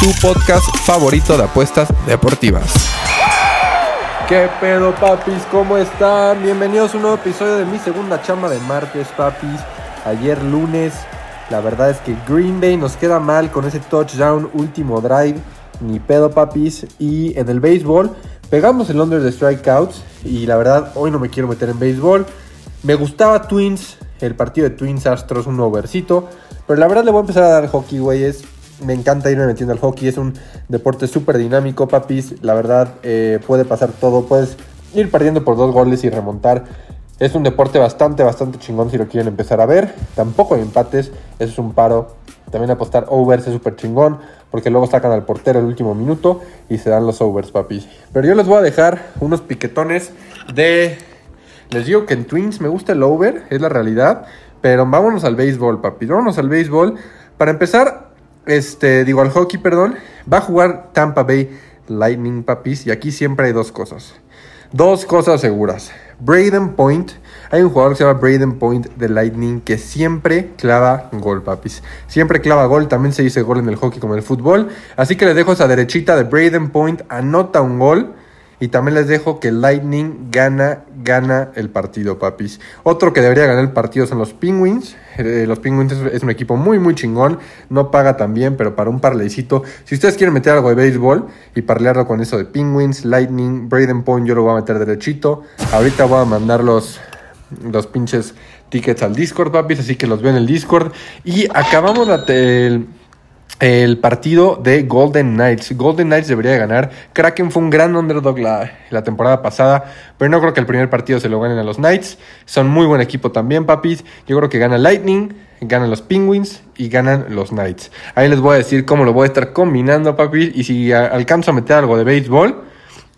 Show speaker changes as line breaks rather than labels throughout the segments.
tu podcast favorito de apuestas deportivas. ¿Qué pedo, papis? ¿Cómo están? Bienvenidos a un nuevo episodio de Mi Segunda Chamba de martes, papis. Ayer lunes, la verdad es que Green Bay nos queda mal con ese touchdown, último drive, ni pedo, papis. Y en el béisbol, pegamos el under de strikeouts. Y la verdad, hoy no me quiero meter en béisbol. Me gustaba Twins, el partido de Twins Astros, un overcito. Pero la verdad le voy a empezar a dar hockey, güeyes. Me encanta irme metiendo al hockey. Es un deporte súper dinámico, papis. La verdad, eh, puede pasar todo. Puedes ir perdiendo por dos goles y remontar. Es un deporte bastante, bastante chingón si lo quieren empezar a ver. Tampoco hay empates. Eso es un paro. También apostar overs es súper chingón. Porque luego sacan al portero el último minuto y se dan los overs, papis. Pero yo les voy a dejar unos piquetones de... Les digo que en Twins me gusta el over, es la realidad. Pero vámonos al béisbol, papi. Vámonos al béisbol. Para empezar, este, digo al hockey, perdón. Va a jugar Tampa Bay Lightning, papis. Y aquí siempre hay dos cosas. Dos cosas seguras. Braden Point. Hay un jugador que se llama Braden Point de Lightning que siempre clava gol, papis. Siempre clava gol. También se dice gol en el hockey como en el fútbol. Así que les dejo esa derechita de Braden Point. Anota un gol. Y también les dejo que Lightning gana, gana el partido, papis. Otro que debería ganar el partido son los Penguins. Eh, los Penguins es, un equipo muy, muy chingón. No paga tan bien, pero para un parleycito. Si ustedes quieren meter algo de béisbol y parlearlo con eso de Penguins, Lightning, Braden Point, yo lo voy a meter derechito. Ahorita voy a mandar los, los pinches tickets al Discord, papis. Así que los veo en el Discord. Y acabamos la... el partido de Golden Knights. Golden Knights debería ganar. Kraken fue un gran underdog la, la, temporada pasada, pero no creo que el primer partido se lo ganen a los Knights. Son muy buen equipo también, papis. Yo creo que gana Lightning, ganan los Penguins y ganan los Knights. Ahí les voy a decir cómo lo voy a estar combinando, papis. Y si alcanzo a meter algo de béisbol,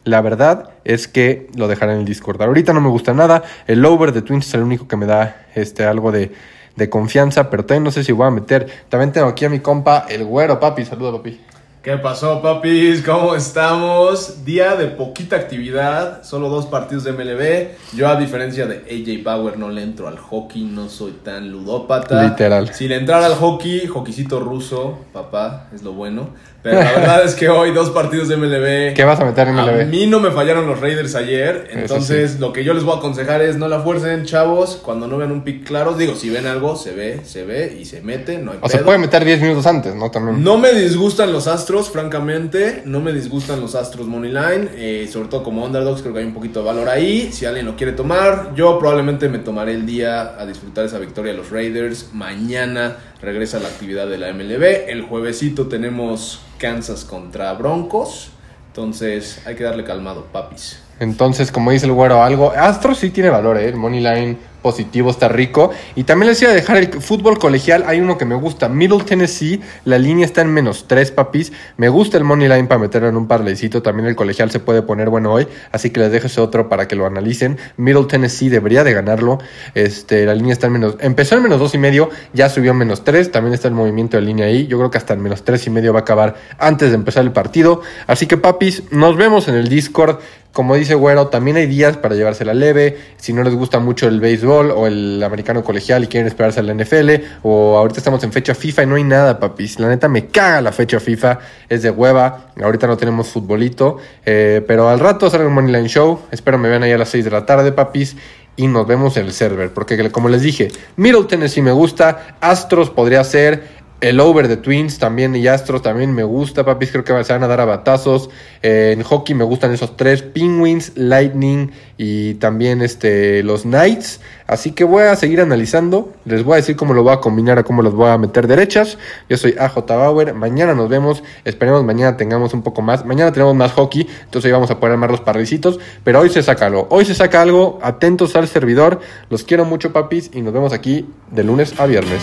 la verdad es que lo dejaré en el Discord. Ahorita no me gusta nada. El over de Twins es el único que me da este, algo de de confianza, pero también no sé si voy a meter. También tengo aquí a mi compa, el güero, papi. Saluda, papi.
¿Qué pasó, papis? ¿Cómo estamos? Día de poquita actividad, solo dos partidos de MLB. Yo, a diferencia de AJ Bauer, no le entro al hockey, no soy tan ludópata.
Literal.
Si le entrara al hockey, hockeycito ruso, papá, es lo bueno. Pero la verdad es que hoy dos partidos de MLB.
¿Qué vas a meter en MLB?
A mí no me fallaron los Raiders ayer. Entonces, sí. lo que yo les voy a aconsejar es no la fuercen, chavos. Cuando no vean un pick claro, digo, si ven algo, se ve, se ve y se mete. No hay
o
pedo.
se puede meter 10 minutos antes, ¿no? También.
No me disgustan los Astros, francamente. No me disgustan los Astros Moneyline. Eh, sobre todo como underdogs, creo que hay un poquito de valor ahí. Si alguien lo quiere tomar, yo probablemente me tomaré el día a disfrutar esa victoria de los Raiders. Mañana regresa la actividad de la MLB. El juevesito tenemos Kansas contra Broncos. Entonces hay que darle calmado, papis.
Entonces, como dice el güero, algo. Astro sí tiene valor, ¿eh? El money line positivo está rico. Y también les iba a dejar el fútbol colegial. Hay uno que me gusta. Middle Tennessee. La línea está en menos 3, papis. Me gusta el money line para meterlo en un parlaycito. También el colegial se puede poner bueno hoy. Así que les dejo ese otro para que lo analicen. Middle Tennessee debería de ganarlo. Este, la línea está en menos. Empezó en menos 2 y medio. Ya subió a menos 3. También está el movimiento de línea ahí. Yo creo que hasta en menos 3 y medio va a acabar antes de empezar el partido. Así que, papis, nos vemos en el Discord. Como dice Güero, también hay días para llevársela leve. Si no les gusta mucho el béisbol o el americano colegial y quieren esperarse a la NFL, o ahorita estamos en fecha FIFA y no hay nada, papis. La neta me caga la fecha FIFA, es de hueva. Ahorita no tenemos futbolito, eh, pero al rato sale un Moneyline Show. Espero me vean ahí a las 6 de la tarde, papis. Y nos vemos en el server, porque como les dije, Middle Tennessee me gusta, Astros podría ser, el over de Twins también y Astros también me gusta, papis. Creo que se van a dar a batazos. Eh, en hockey me gustan esos tres: Penguins, Lightning y también este, los Knights. Así que voy a seguir analizando. Les voy a decir cómo lo voy a combinar, a cómo los voy a meter derechas. Yo soy AJ Bauer. Mañana nos vemos. Esperemos mañana tengamos un poco más. Mañana tenemos más hockey. Entonces hoy vamos a poner más los parricitos. Pero hoy se saca algo. Hoy se saca algo. Atentos al servidor. Los quiero mucho, papis. Y nos vemos aquí de lunes a viernes.